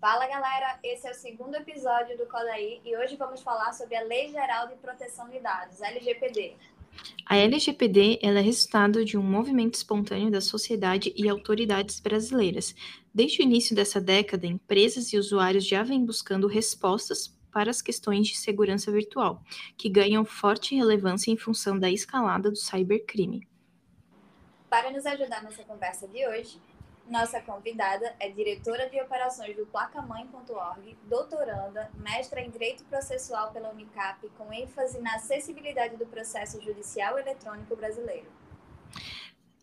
Fala galera, esse é o segundo episódio do Codaí e hoje vamos falar sobre a Lei Geral de Proteção de Dados, LGPD. A LGPD é resultado de um movimento espontâneo da sociedade e autoridades brasileiras. Desde o início dessa década, empresas e usuários já vêm buscando respostas para as questões de segurança virtual, que ganham forte relevância em função da escalada do cybercrime. Para nos ajudar nessa conversa de hoje, nossa convidada é diretora de operações do placamãe.org, doutoranda, mestra em Direito Processual pela Unicap, com ênfase na acessibilidade do processo judicial eletrônico brasileiro.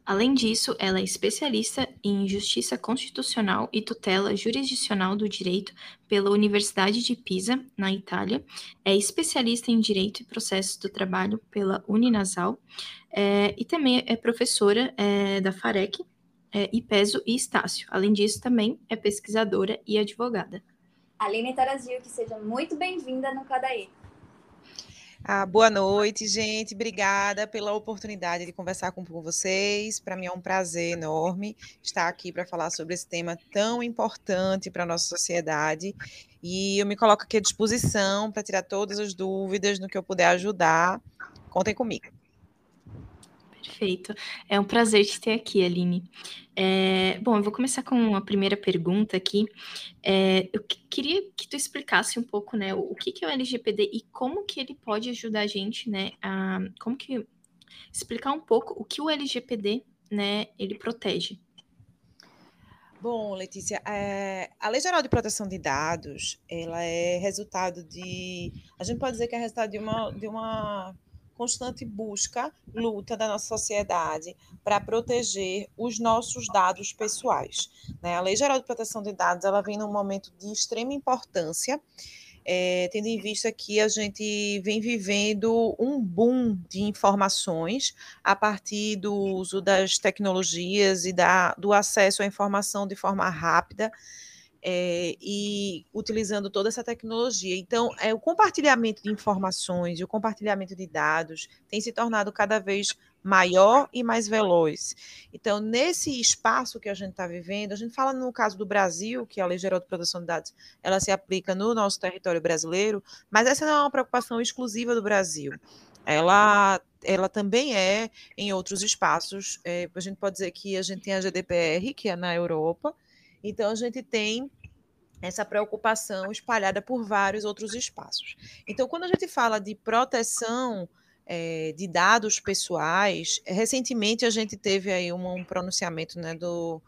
Além disso, ela é especialista em Justiça Constitucional e Tutela Jurisdicional do Direito pela Universidade de Pisa, na Itália, é especialista em Direito e Processos do Trabalho pela Uninasal é, e também é professora é, da FAREC, é, Ipeso e Estácio. Além disso, também é pesquisadora e advogada. Aline Tarazil, que seja muito bem-vinda no Cadaí. Ah, boa noite, gente. Obrigada pela oportunidade de conversar com, com vocês. Para mim é um prazer enorme estar aqui para falar sobre esse tema tão importante para a nossa sociedade. E eu me coloco aqui à disposição para tirar todas as dúvidas no que eu puder ajudar. Contem comigo. Perfeito. É um prazer te ter aqui, Aline. É, bom, eu vou começar com a primeira pergunta aqui. É, eu queria que tu explicasse um pouco, né, o que, que é o LGPD e como que ele pode ajudar a gente, né, a como que explicar um pouco o que o LGPD, né, ele protege. Bom, Letícia, é, a Lei Geral de Proteção de Dados, ela é resultado de, a gente pode dizer que é resultado de uma, de uma constante busca, luta da nossa sociedade para proteger os nossos dados pessoais. Né? A Lei Geral de Proteção de Dados ela vem num momento de extrema importância, é, tendo em vista que a gente vem vivendo um boom de informações a partir do uso das tecnologias e da, do acesso à informação de forma rápida é, e utilizando toda essa tecnologia. Então, é, o compartilhamento de informações e o compartilhamento de dados tem se tornado cada vez maior e mais veloz. Então, nesse espaço que a gente está vivendo, a gente fala no caso do Brasil, que a Lei Geral de Proteção de Dados, ela se aplica no nosso território brasileiro, mas essa não é uma preocupação exclusiva do Brasil. Ela ela também é em outros espaços. É, a gente pode dizer que a gente tem a GDPR, que é na Europa, então, a gente tem essa preocupação espalhada por vários outros espaços. Então, quando a gente fala de proteção é, de dados pessoais, recentemente a gente teve aí um, um pronunciamento né, do,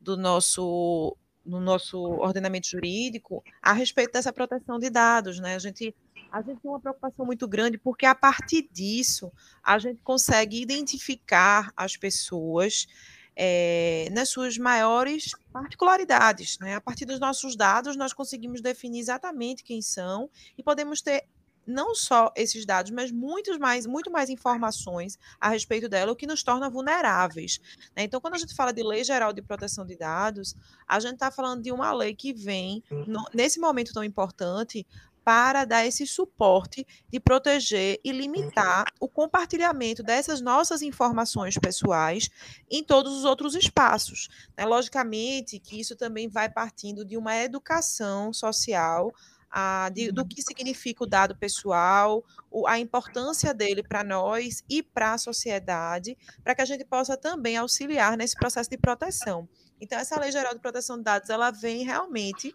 do nosso no nosso ordenamento jurídico a respeito dessa proteção de dados, né? A gente a gente tem uma preocupação muito grande porque a partir disso a gente consegue identificar as pessoas é, nas suas maiores particularidades. Né? A partir dos nossos dados, nós conseguimos definir exatamente quem são e podemos ter não só esses dados, mas muitos mais, muito mais informações a respeito dela, o que nos torna vulneráveis. Né? Então, quando a gente fala de Lei Geral de Proteção de Dados, a gente está falando de uma lei que vem, no, nesse momento tão importante, para dar esse suporte de proteger e limitar o compartilhamento dessas nossas informações pessoais em todos os outros espaços. Né? Logicamente que isso também vai partindo de uma educação social a, de, do que significa o dado pessoal, o, a importância dele para nós e para a sociedade, para que a gente possa também auxiliar nesse processo de proteção. Então, essa Lei Geral de Proteção de Dados, ela vem realmente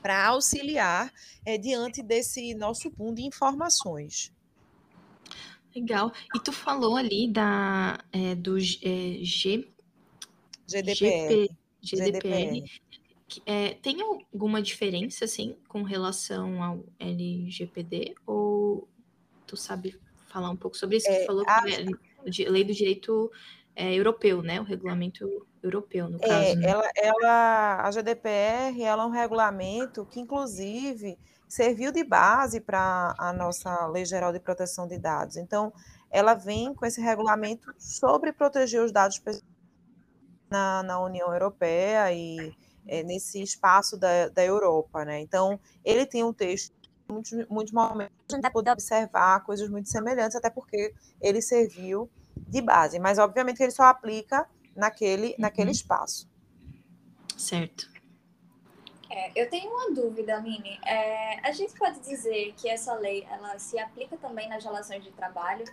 para auxiliar é, diante desse nosso boom de informações. Legal. E tu falou ali da, é, do é, G... GDPR. GP, GDPR. É, tem alguma diferença, assim, com relação ao LGPD? Ou tu sabe falar um pouco sobre isso? É, tu falou a... que é lei do direito é, europeu, né? O regulamento europeu, no caso. É, né? ela, ela, a GDPR ela é um regulamento que, inclusive, serviu de base para a nossa Lei Geral de Proteção de Dados. Então, ela vem com esse regulamento sobre proteger os dados na, na União Europeia e é, nesse espaço da, da Europa, né? Então, ele tem um texto muitos, muitos momentos a gente pode observar coisas muito semelhantes, até porque ele serviu de base, mas obviamente ele só aplica naquele, naquele uhum. espaço. Certo. É, eu tenho uma dúvida, Aline. É, a gente pode dizer que essa lei ela se aplica também nas relações de trabalho?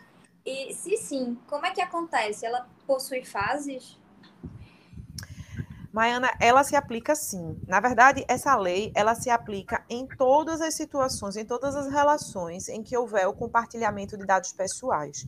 E se sim, como é que acontece? Ela possui fases? Maiana, ela se aplica sim. Na verdade, essa lei, ela se aplica em todas as situações, em todas as relações em que houver o compartilhamento de dados pessoais.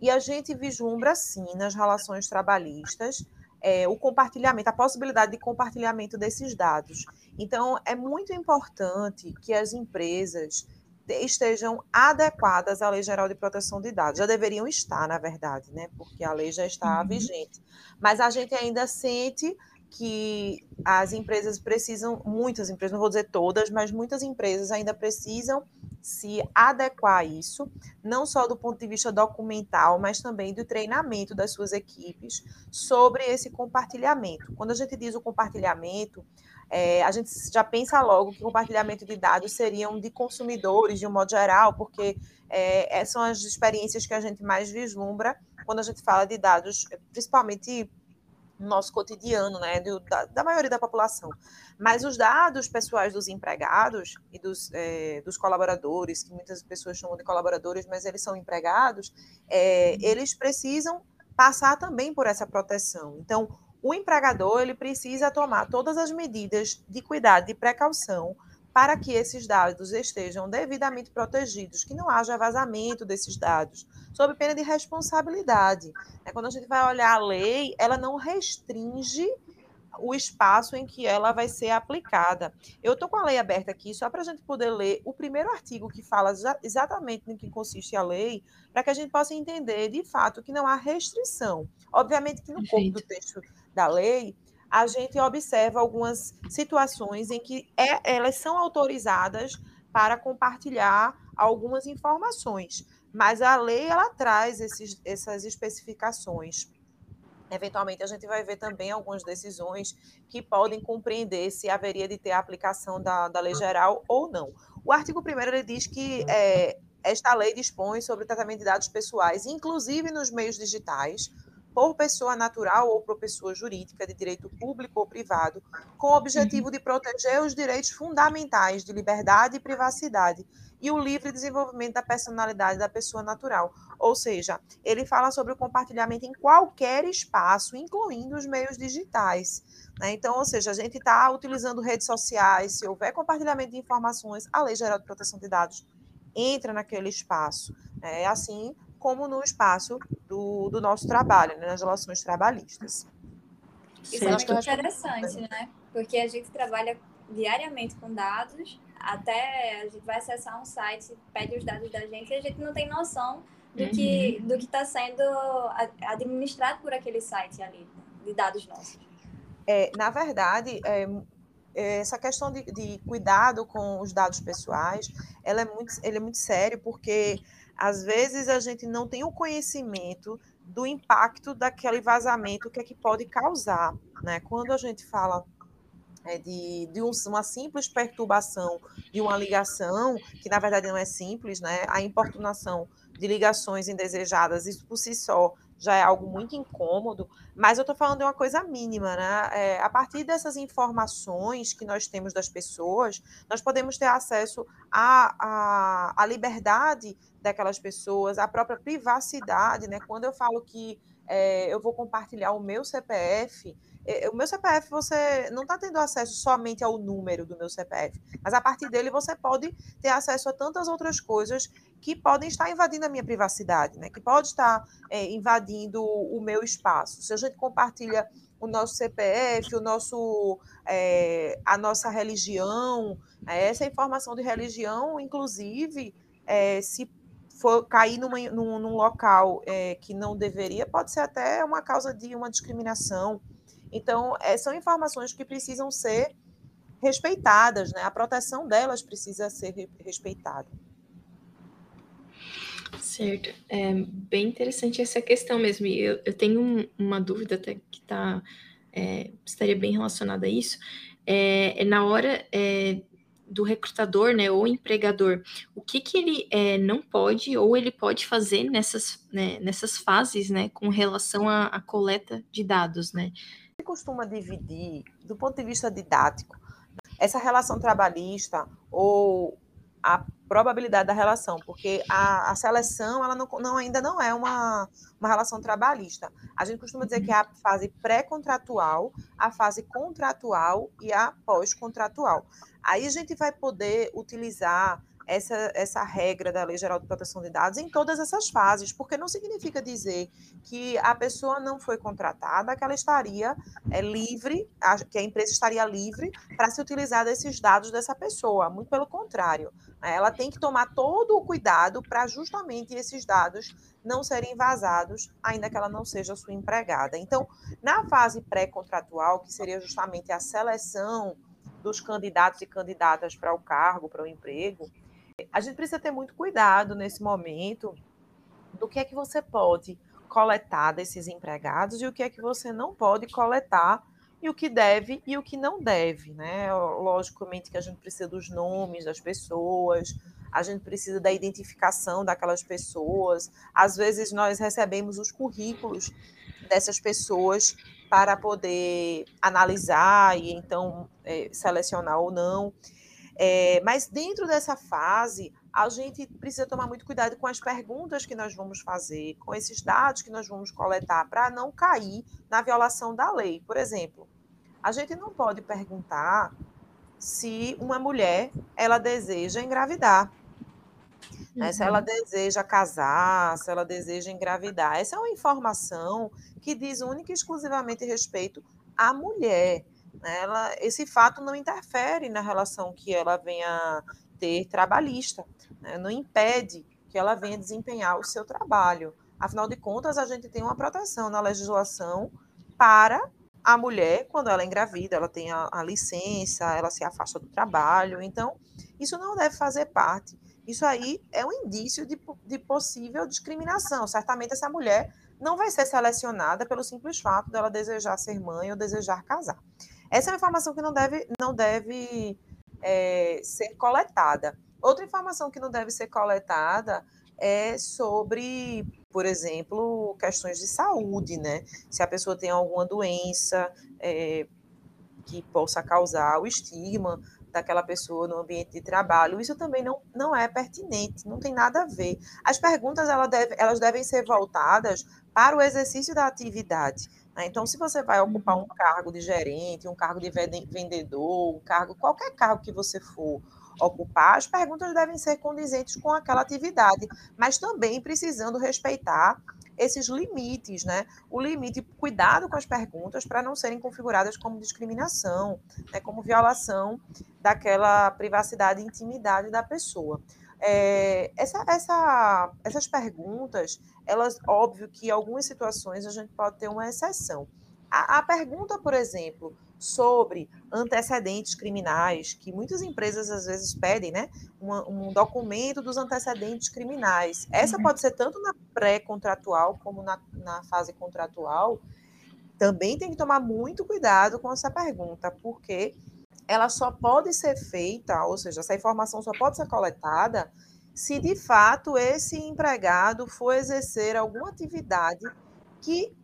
E a gente vislumbra, sim, nas relações trabalhistas, é, o compartilhamento, a possibilidade de compartilhamento desses dados. Então, é muito importante que as empresas estejam adequadas à Lei Geral de Proteção de Dados. Já deveriam estar, na verdade, né? Porque a lei já está uhum. vigente. Mas a gente ainda sente que as empresas precisam, muitas empresas, não vou dizer todas, mas muitas empresas ainda precisam se adequar a isso, não só do ponto de vista documental, mas também do treinamento das suas equipes sobre esse compartilhamento. Quando a gente diz o compartilhamento, é, a gente já pensa logo que compartilhamento de dados seriam de consumidores, de um modo geral, porque é, são as experiências que a gente mais vislumbra quando a gente fala de dados, principalmente no nosso cotidiano, né, do, da, da, maioria da população. Mas os dados pessoais dos empregados e dos, é, dos colaboradores, que muitas pessoas chamam de colaboradores, mas eles são empregados, é, eles precisam passar também por essa proteção. Então, o empregador ele precisa tomar todas as medidas de cuidado, de precaução, para que esses dados estejam devidamente protegidos, que não haja vazamento desses dados, sob pena de responsabilidade. É, quando a gente vai olhar a lei, ela não restringe o espaço em que ela vai ser aplicada. Eu estou com a lei aberta aqui só para a gente poder ler o primeiro artigo que fala exatamente no que consiste a lei, para que a gente possa entender de fato que não há restrição. Obviamente que no corpo do texto da lei a gente observa algumas situações em que é, elas são autorizadas para compartilhar algumas informações, mas a lei ela traz esses, essas especificações. Eventualmente, a gente vai ver também algumas decisões que podem compreender se haveria de ter a aplicação da, da lei geral ou não. O artigo 1 ele diz que é, esta lei dispõe sobre o tratamento de dados pessoais, inclusive nos meios digitais, por pessoa natural ou por pessoa jurídica de direito público ou privado, com o objetivo de proteger os direitos fundamentais de liberdade e privacidade e o livre desenvolvimento da personalidade da pessoa natural. Ou seja, ele fala sobre o compartilhamento em qualquer espaço, incluindo os meios digitais. Né? Então, ou seja, a gente está utilizando redes sociais, se houver compartilhamento de informações, a Lei Geral de Proteção de Dados entra naquele espaço. É assim como no espaço do, do nosso trabalho, né, nas relações trabalhistas. Isso é muito interessante, né? Porque a gente trabalha diariamente com dados, até a gente vai acessar um site, pede os dados da gente e a gente não tem noção do uhum. que do que está sendo administrado por aquele site ali, de dados nossos. É, na verdade, é, é, essa questão de, de, cuidado com os dados pessoais, ela é muito, ele é muito sério, porque às vezes a gente não tem o conhecimento do impacto daquele vazamento que é que pode causar, né? Quando a gente fala é, de, de um, uma simples perturbação de uma ligação, que na verdade não é simples, né? A importunação de ligações indesejadas, isso por si só já é algo muito incômodo, mas eu estou falando de uma coisa mínima, né? É, a partir dessas informações que nós temos das pessoas, nós podemos ter acesso à, à, liberdade daquelas pessoas, à própria privacidade, né? Quando eu falo que é, eu vou compartilhar o meu CPF, o meu CPF você não está tendo acesso somente ao número do meu CPF, mas a partir dele você pode ter acesso a tantas outras coisas que podem estar invadindo a minha privacidade, né? que pode estar é, invadindo o meu espaço. Se a gente compartilha o nosso CPF, o nosso, é, a nossa religião, é, essa informação de religião, inclusive, é, se for cair numa, num, num local é, que não deveria, pode ser até uma causa de uma discriminação. Então, é, são informações que precisam ser respeitadas, né? A proteção delas precisa ser respeitada. Certo. É bem interessante essa questão mesmo. Eu, eu tenho um, uma dúvida até que tá, é, estaria bem relacionada a isso. É, é na hora é, do recrutador, né, ou empregador, o que que ele é, não pode ou ele pode fazer nessas, né, nessas fases, né, com relação à, à coleta de dados, né? Você costuma dividir, do ponto de vista didático, essa relação trabalhista ou a probabilidade da relação, porque a, a seleção ela não, não, ainda não é uma, uma relação trabalhista. A gente costuma dizer que é a fase pré-contratual, a fase contratual e a pós-contratual. Aí a gente vai poder utilizar essa, essa regra da Lei Geral de Proteção de Dados em todas essas fases, porque não significa dizer que a pessoa não foi contratada, que ela estaria é, livre, que a empresa estaria livre para se utilizar desses dados dessa pessoa. Muito pelo contrário, né? ela tem que tomar todo o cuidado para justamente esses dados não serem vazados, ainda que ela não seja sua empregada. Então, na fase pré-contratual, que seria justamente a seleção dos candidatos e candidatas para o cargo, para o emprego, a gente precisa ter muito cuidado nesse momento do que é que você pode coletar desses empregados e o que é que você não pode coletar e o que deve e o que não deve, né? Logicamente que a gente precisa dos nomes das pessoas, a gente precisa da identificação daquelas pessoas. Às vezes nós recebemos os currículos dessas pessoas para poder analisar e então é, selecionar ou não. É, mas dentro dessa fase, a gente precisa tomar muito cuidado com as perguntas que nós vamos fazer, com esses dados que nós vamos coletar, para não cair na violação da lei. Por exemplo, a gente não pode perguntar se uma mulher ela deseja engravidar. Né? Se ela uhum. deseja casar, se ela deseja engravidar. Essa é uma informação que diz única e exclusivamente respeito à mulher. Ela, esse fato não interfere na relação que ela venha ter trabalhista, né? não impede que ela venha desempenhar o seu trabalho. Afinal de contas, a gente tem uma proteção na legislação para a mulher, quando ela é engravida, ela tem a, a licença, ela se afasta do trabalho. Então, isso não deve fazer parte. Isso aí é um indício de, de possível discriminação. Certamente essa mulher não vai ser selecionada pelo simples fato dela desejar ser mãe ou desejar casar. Essa é uma informação que não deve, não deve é, ser coletada. Outra informação que não deve ser coletada é sobre, por exemplo, questões de saúde, né? Se a pessoa tem alguma doença é, que possa causar o estigma daquela pessoa no ambiente de trabalho, isso também não, não é pertinente, não tem nada a ver. As perguntas elas, deve, elas devem ser voltadas para o exercício da atividade. Né? Então, se você vai ocupar um uhum. cargo de gerente, um cargo de vendedor, um cargo, qualquer cargo que você for ocupar, as perguntas devem ser condizentes com aquela atividade, mas também precisando respeitar esses limites, né? O limite, cuidado com as perguntas para não serem configuradas como discriminação, né? como violação daquela privacidade e intimidade da pessoa. É, essa, essa, essas perguntas, elas, óbvio que em algumas situações a gente pode ter uma exceção. A, a pergunta, por exemplo, sobre antecedentes criminais, que muitas empresas às vezes pedem, né? Um, um documento dos antecedentes criminais. Essa uhum. pode ser tanto na pré-contratual como na, na fase contratual. Também tem que tomar muito cuidado com essa pergunta, porque ela só pode ser feita, ou seja, essa informação só pode ser coletada se de fato esse empregado for exercer alguma atividade que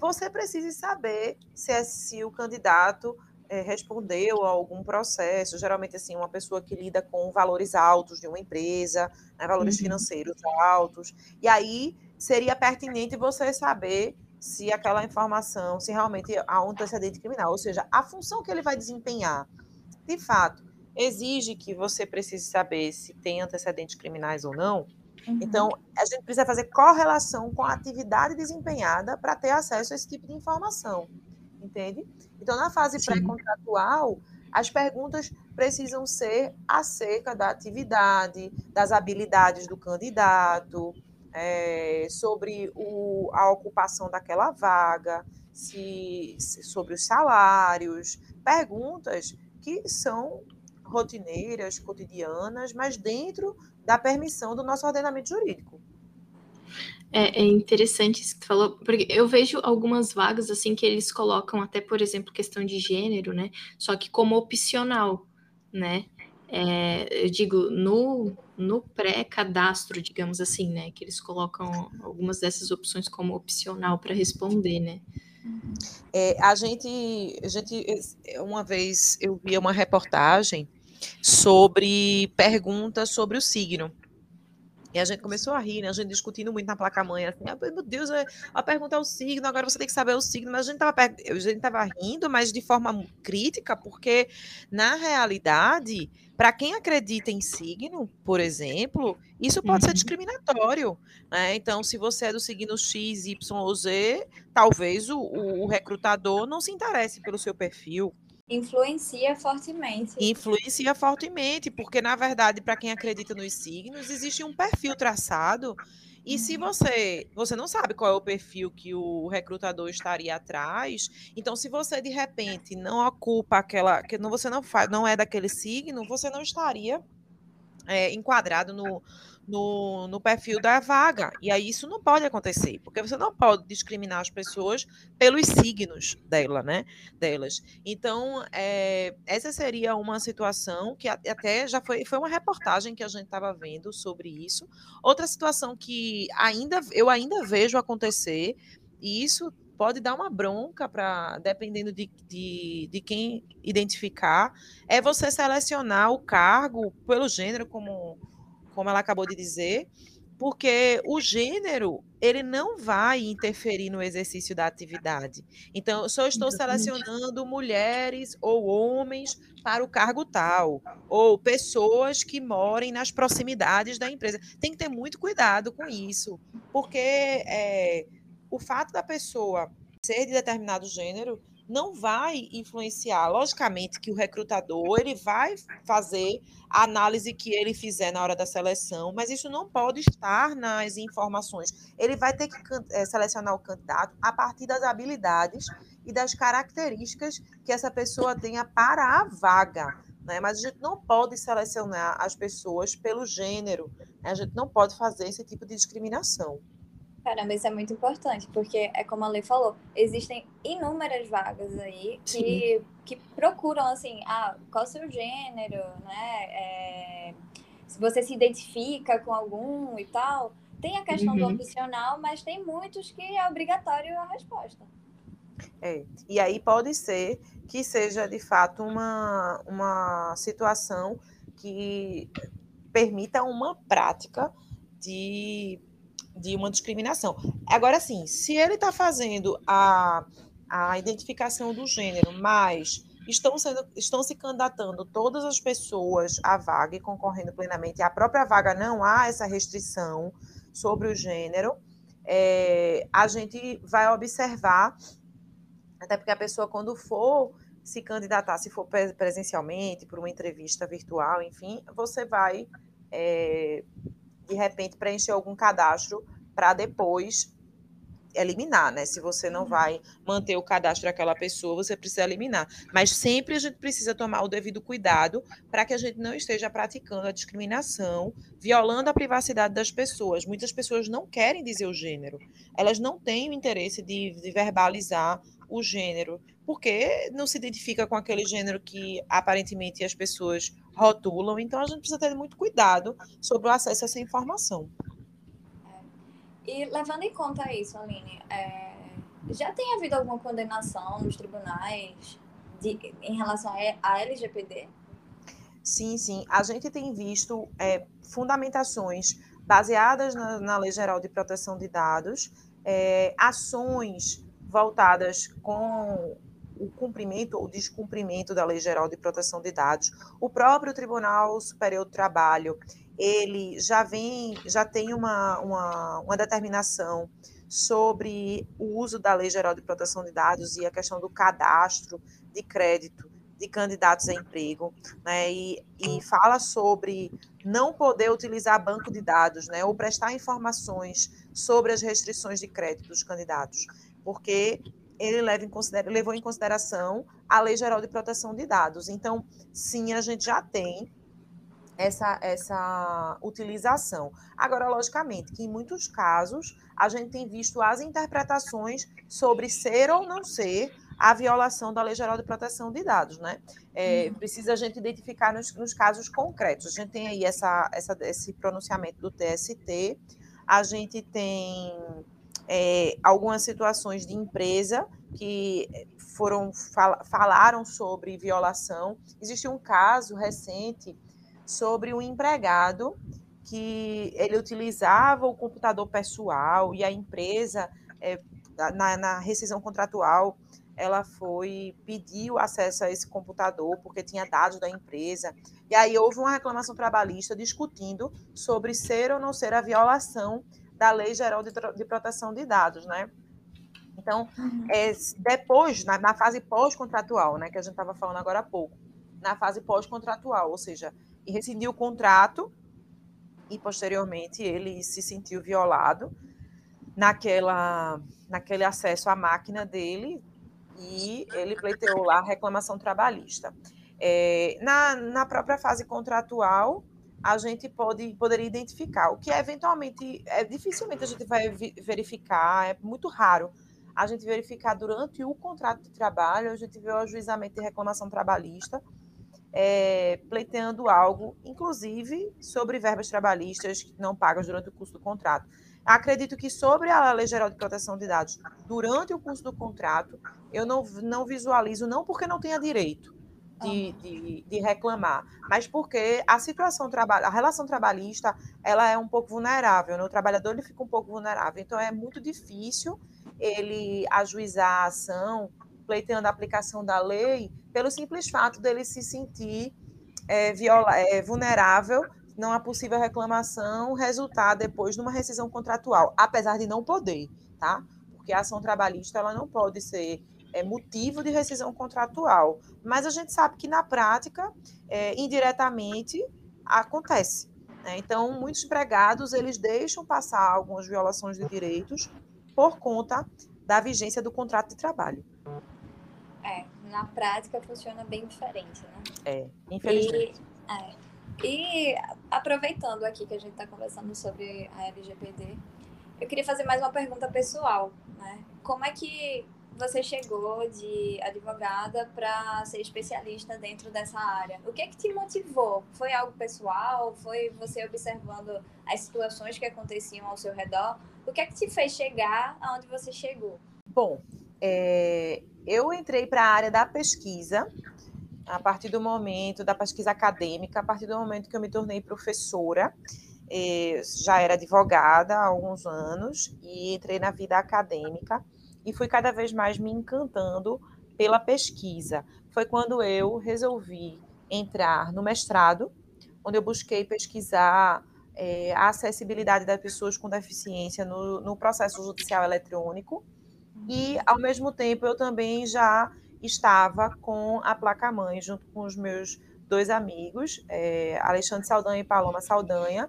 você precise saber se, é, se o candidato é, respondeu a algum processo. Geralmente, assim, uma pessoa que lida com valores altos de uma empresa, né, valores uhum. financeiros altos. E aí seria pertinente você saber se aquela informação, se realmente há um antecedente criminal, ou seja, a função que ele vai desempenhar de fato, exige que você precise saber se tem antecedentes criminais ou não. Uhum. Então, a gente precisa fazer correlação com a atividade desempenhada para ter acesso a esse tipo de informação, entende? Então, na fase pré-contratual, as perguntas precisam ser acerca da atividade, das habilidades do candidato, é, sobre o, a ocupação daquela vaga, se, se, sobre os salários, perguntas que são rotineiras, cotidianas, mas dentro da permissão do nosso ordenamento jurídico. É, é, interessante isso que tu falou, porque eu vejo algumas vagas assim que eles colocam até, por exemplo, questão de gênero, né? Só que como opcional, né? É, eu digo, no, no pré-cadastro, digamos assim, né? Que eles colocam algumas dessas opções como opcional para responder, né? É, a gente, a gente, uma vez eu vi uma reportagem sobre perguntas sobre o signo. E a gente começou a rir, né? A gente discutindo muito na placa-mãe, assim, ah, meu Deus, é, a pergunta é o signo, agora você tem que saber o signo, mas a gente estava a gente tava rindo, mas de forma crítica, porque na realidade, para quem acredita em signo, por exemplo, isso pode uhum. ser discriminatório. Né? Então, se você é do signo X, Y ou Z, talvez o, o recrutador não se interesse pelo seu perfil. Influencia fortemente. Influencia fortemente, porque, na verdade, para quem acredita nos signos, existe um perfil traçado. E se uhum. você você não sabe qual é o perfil que o recrutador estaria atrás, então se você de repente não ocupa aquela, que não você não faz, não é daquele signo, você não estaria é, enquadrado no, no, no perfil da vaga. E aí isso não pode acontecer, porque você não pode discriminar as pessoas pelos signos dela, né? Delas. Então, é, essa seria uma situação que até já foi, foi uma reportagem que a gente estava vendo sobre isso. Outra situação que ainda eu ainda vejo acontecer, e isso pode dar uma bronca para, dependendo de, de, de, quem identificar, é você selecionar o cargo pelo gênero, como como ela acabou de dizer, porque o gênero ele não vai interferir no exercício da atividade. Então, eu só estou selecionando mulheres ou homens para o cargo tal, ou pessoas que morem nas proximidades da empresa. Tem que ter muito cuidado com isso, porque é, o fato da pessoa ser de determinado gênero não vai influenciar. Logicamente que o recrutador ele vai fazer a análise que ele fizer na hora da seleção, mas isso não pode estar nas informações. Ele vai ter que é, selecionar o candidato a partir das habilidades e das características que essa pessoa tenha para a vaga. Né? Mas a gente não pode selecionar as pessoas pelo gênero, né? a gente não pode fazer esse tipo de discriminação. Caramba, isso é muito importante, porque é como a Lei falou, existem inúmeras vagas aí que, que procuram, assim, ah, qual é o seu gênero, né? É, se você se identifica com algum e tal. Tem a questão uhum. do opcional, mas tem muitos que é obrigatório a resposta. É, e aí pode ser que seja, de fato, uma, uma situação que permita uma prática de de uma discriminação. Agora, sim, se ele está fazendo a, a identificação do gênero, mas estão, sendo, estão se candidatando todas as pessoas à vaga e concorrendo plenamente, a própria vaga não há essa restrição sobre o gênero, é, a gente vai observar, até porque a pessoa, quando for se candidatar, se for presencialmente, por uma entrevista virtual, enfim, você vai é, de repente preencher algum cadastro para depois eliminar, né? Se você não vai manter o cadastro daquela pessoa, você precisa eliminar. Mas sempre a gente precisa tomar o devido cuidado para que a gente não esteja praticando a discriminação, violando a privacidade das pessoas. Muitas pessoas não querem dizer o gênero, elas não têm o interesse de, de verbalizar o gênero, porque não se identifica com aquele gênero que aparentemente as pessoas rotulam. Então a gente precisa ter muito cuidado sobre o acesso a essa informação. É. E levando em conta isso, Aline, é, já tem havido alguma condenação nos tribunais de, em relação à LGPD? Sim, sim. A gente tem visto é, fundamentações baseadas na, na, Lei Geral de Proteção de Dados, é, ações voltadas com o cumprimento ou descumprimento da Lei Geral de Proteção de Dados. O próprio Tribunal Superior do Trabalho, ele já vem, já tem uma, uma, uma determinação sobre o uso da Lei Geral de Proteção de Dados e a questão do cadastro de crédito de candidatos a emprego, né, e, e fala sobre não poder utilizar banco de dados, né, ou prestar informações sobre as restrições de crédito dos candidatos, porque ele leva em levou em consideração a Lei Geral de Proteção de Dados. Então, sim, a gente já tem essa, essa utilização. Agora, logicamente, que em muitos casos a gente tem visto as interpretações sobre ser ou não ser a violação da Lei Geral de Proteção de Dados, né? É, uhum. Precisa a gente identificar nos, nos, casos concretos. A gente tem aí essa, essa, esse pronunciamento do TST, a gente tem é, algumas situações de empresa que foram fal falaram sobre violação. Existe um caso recente sobre um empregado que ele utilizava o computador pessoal e a empresa, é, na, na rescisão contratual, ela foi pedir o acesso a esse computador porque tinha dados da empresa. E aí houve uma reclamação trabalhista discutindo sobre ser ou não ser a violação da Lei Geral de, de Proteção de Dados, né? Então, uhum. é, depois, na, na fase pós-contratual, né, que a gente estava falando agora há pouco, na fase pós-contratual, ou seja, rescindiu o contrato e posteriormente ele se sentiu violado naquela, naquele acesso à máquina dele e ele pleiteou lá a reclamação trabalhista. É, na, na própria fase contratual, a gente pode poderia identificar o que é eventualmente é dificilmente a gente vai verificar, é muito raro a gente verificar durante o contrato de trabalho, a gente vê o ajuizamento de reclamação trabalhista, é, pleiteando algo, inclusive sobre verbas trabalhistas não pagas durante o curso do contrato. Acredito que sobre a Lei Geral de Proteção de Dados, durante o curso do contrato, eu não, não visualizo, não porque não tenha direito de, de, de reclamar, mas porque a situação, a relação trabalhista, ela é um pouco vulnerável, né? o trabalhador ele fica um pouco vulnerável, então é muito difícil ele ajuizar a ação, pleiteando a aplicação da lei, pelo simples fato dele se sentir é, viola, é, vulnerável não há possível reclamação resultar depois de uma rescisão contratual, apesar de não poder, tá? Porque a ação trabalhista ela não pode ser é, motivo de rescisão contratual, mas a gente sabe que na prática, é, indiretamente, acontece. Né? Então, muitos empregados eles deixam passar algumas violações de direitos por conta da vigência do contrato de trabalho. É, na prática funciona bem diferente, né? É, infelizmente. E, é. E aproveitando aqui que a gente está conversando sobre a LGPD, eu queria fazer mais uma pergunta pessoal, né? Como é que você chegou de advogada para ser especialista dentro dessa área? O que é que te motivou? Foi algo pessoal? Foi você observando as situações que aconteciam ao seu redor? O que é que te fez chegar aonde você chegou? Bom, é, eu entrei para a área da pesquisa a partir do momento da pesquisa acadêmica, a partir do momento que eu me tornei professora, eh, já era advogada há alguns anos e entrei na vida acadêmica e fui cada vez mais me encantando pela pesquisa. Foi quando eu resolvi entrar no mestrado, onde eu busquei pesquisar é, a acessibilidade das pessoas com deficiência no, no processo judicial eletrônico e, ao mesmo tempo, eu também já estava com a placa-mãe, junto com os meus dois amigos, é, Alexandre Saldanha e Paloma Saldanha,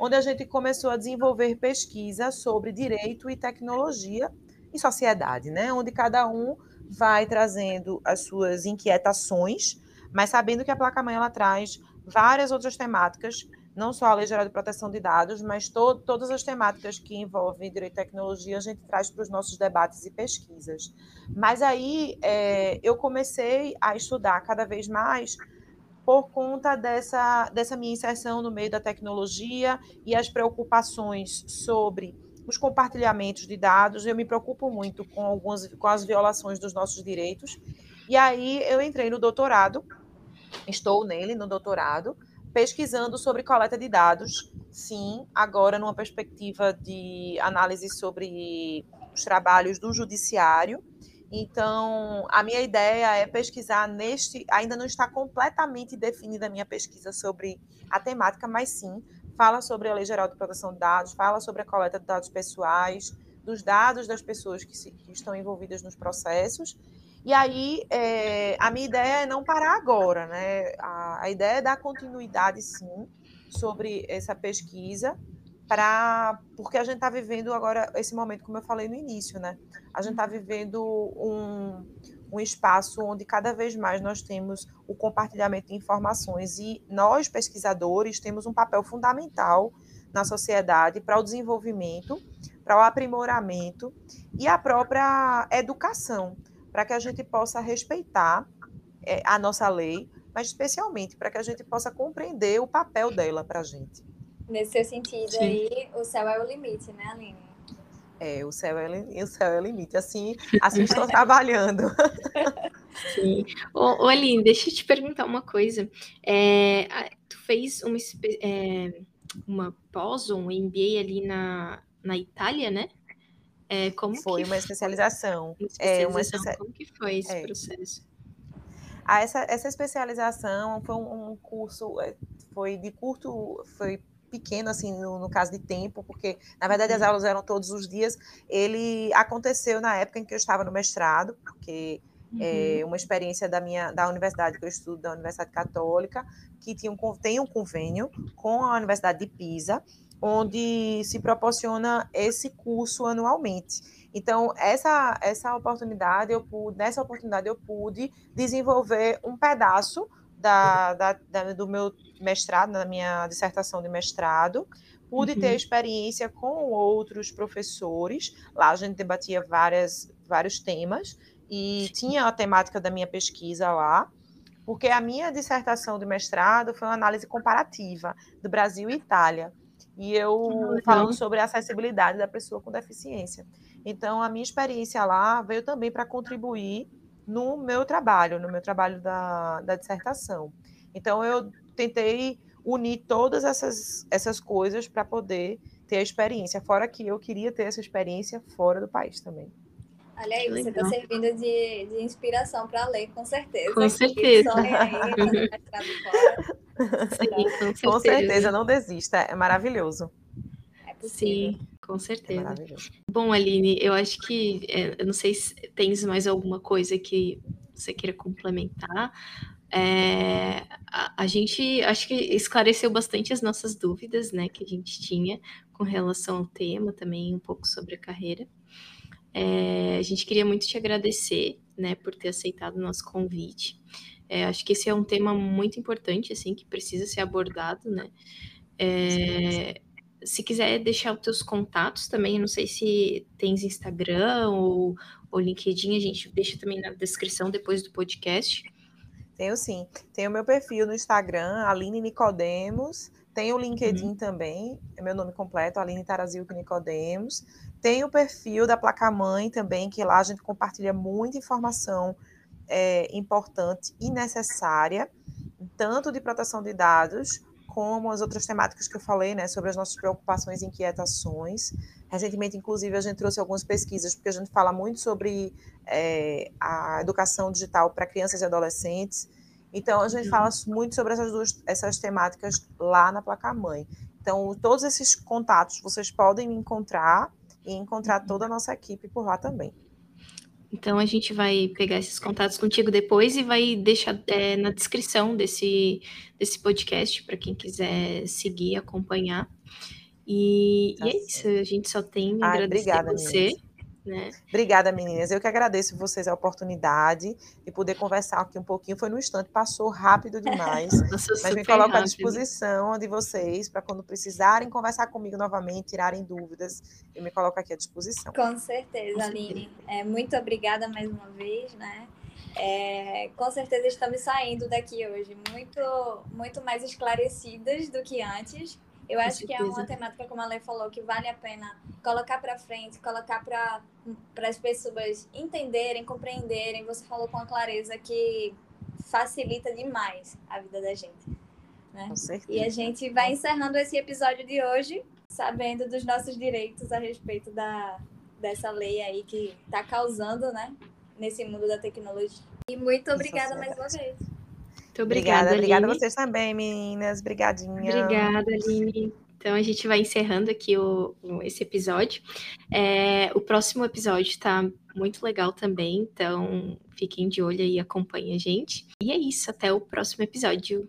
onde a gente começou a desenvolver pesquisa sobre direito e tecnologia e sociedade, né? onde cada um vai trazendo as suas inquietações, mas sabendo que a placa-mãe ela traz várias outras temáticas não só a Lei Geral de Proteção de Dados, mas to todas as temáticas que envolvem direito e tecnologia a gente traz para os nossos debates e pesquisas. Mas aí é, eu comecei a estudar cada vez mais por conta dessa, dessa minha inserção no meio da tecnologia e as preocupações sobre os compartilhamentos de dados. Eu me preocupo muito com algumas com as violações dos nossos direitos. E aí eu entrei no doutorado, estou nele no doutorado, pesquisando sobre coleta de dados, sim, agora numa perspectiva de análise sobre os trabalhos do judiciário. Então, a minha ideia é pesquisar neste. Ainda não está completamente definida a minha pesquisa sobre a temática, mas sim fala sobre a Lei Geral de Proteção de Dados, fala sobre a coleta de dados pessoais, dos dados das pessoas que, se, que estão envolvidas nos processos e aí, é, a minha ideia é não parar agora, né? A, a ideia é dar continuidade, sim, sobre essa pesquisa, para porque a gente está vivendo agora esse momento, como eu falei no início, né? A gente está vivendo um, um espaço onde cada vez mais nós temos o compartilhamento de informações e nós, pesquisadores, temos um papel fundamental na sociedade para o desenvolvimento, para o aprimoramento e a própria educação para que a gente possa respeitar é, a nossa lei, mas especialmente para que a gente possa compreender o papel dela para a gente. Nesse sentido Sim. aí, o céu é o limite, né, Aline? É, o céu é, o céu é limite. Assim, assim estou trabalhando. Sim. Ô, ô, Aline, deixa eu te perguntar uma coisa. É, tu fez uma, é, uma pós, um MBA ali na, na Itália, né? É, como foi uma especialização. Uma especialização. É, uma. Como que foi esse é. processo? Ah, essa, essa especialização foi um, um curso, é, foi de curto, foi pequeno, assim, no, no, caso de tempo, porque, na verdade, as uhum. aulas eram todos os dias. Ele aconteceu na época em que eu estava no mestrado, porque uhum. é uma experiência da minha da universidade que eu estudo, da Universidade Católica, que tinha um, tem um convênio com a Universidade de Pisa, onde se proporciona esse curso anualmente. Então, essa, essa oportunidade, eu pude, nessa oportunidade, eu pude desenvolver um pedaço da, da, da, do meu mestrado, na minha dissertação de mestrado, pude uhum. ter experiência com outros professores. Lá a gente debatia várias, vários temas e tinha a temática da minha pesquisa lá, porque a minha dissertação de mestrado foi uma análise comparativa do Brasil e Itália. E eu ah, falando sobre a acessibilidade da pessoa com deficiência. Então, a minha experiência lá veio também para contribuir no meu trabalho, no meu trabalho da, da dissertação. Então, eu tentei unir todas essas, essas coisas para poder ter a experiência, fora que eu queria ter essa experiência fora do país também. Olha aí, você está servindo de, de inspiração para ler, com certeza. Com certeza. Aí, Sim, com, com certeza, não desista, é maravilhoso. Possível. Sim, com certeza. É Bom, Aline, eu acho que, é, eu não sei se tens mais alguma coisa que você queira complementar. É, a, a, gente acho que esclareceu bastante as nossas dúvidas, né, que a gente tinha com relação ao tema, também um pouco sobre a carreira. É, a gente queria muito te agradecer, né, por ter aceitado o nosso convite. É, acho que esse é um tema muito importante, assim, que precisa ser abordado, né. É, se quiser deixar os teus contatos também, não sei se tens Instagram ou, ou LinkedIn, a gente deixa também na descrição depois do podcast. Tenho sim. Tenho meu perfil no Instagram, Aline Nicodemos. Tenho o LinkedIn uhum. também, é meu nome completo, Aline Tarazilco Nicodemos. Tem o perfil da Placa Mãe também, que lá a gente compartilha muita informação é, importante e necessária, tanto de proteção de dados, como as outras temáticas que eu falei, né, sobre as nossas preocupações e inquietações. Recentemente, inclusive, a gente trouxe algumas pesquisas, porque a gente fala muito sobre é, a educação digital para crianças e adolescentes. Então, a gente uhum. fala muito sobre essas duas essas temáticas lá na Placa Mãe. Então, todos esses contatos vocês podem me encontrar e encontrar toda a nossa equipe por lá também. Então a gente vai pegar esses contatos contigo depois e vai deixar é, na descrição desse, desse podcast para quem quiser seguir, acompanhar. E, tá e é isso, a gente só tem a agradecer obrigada, você. Meninas. Né? Obrigada, meninas. Eu que agradeço vocês a oportunidade de poder conversar aqui um pouquinho. Foi no instante, passou rápido demais. mas me coloco rápido. à disposição de vocês para quando precisarem conversar comigo novamente, tirarem dúvidas, eu me coloco aqui à disposição. Com certeza, Aline. É, muito obrigada mais uma vez, né? É, com certeza estamos saindo daqui hoje muito, muito mais esclarecidas do que antes eu acho que é uma temática, como a Lei falou, que vale a pena colocar para frente, colocar para as pessoas entenderem, compreenderem. Você falou com a clareza que facilita demais a vida da gente. Né? Com certeza. E a gente vai encerrando esse episódio de hoje, sabendo dos nossos direitos a respeito da, dessa lei aí que está causando, né, nesse mundo da tecnologia. E muito obrigada mais uma vez. Muito obrigada, obrigada, obrigada a vocês também, meninas. Obrigadinha. Obrigada, Aline. Então a gente vai encerrando aqui o, esse episódio. É, o próximo episódio está muito legal também, então fiquem de olho e acompanhem a gente. E é isso, até o próximo episódio.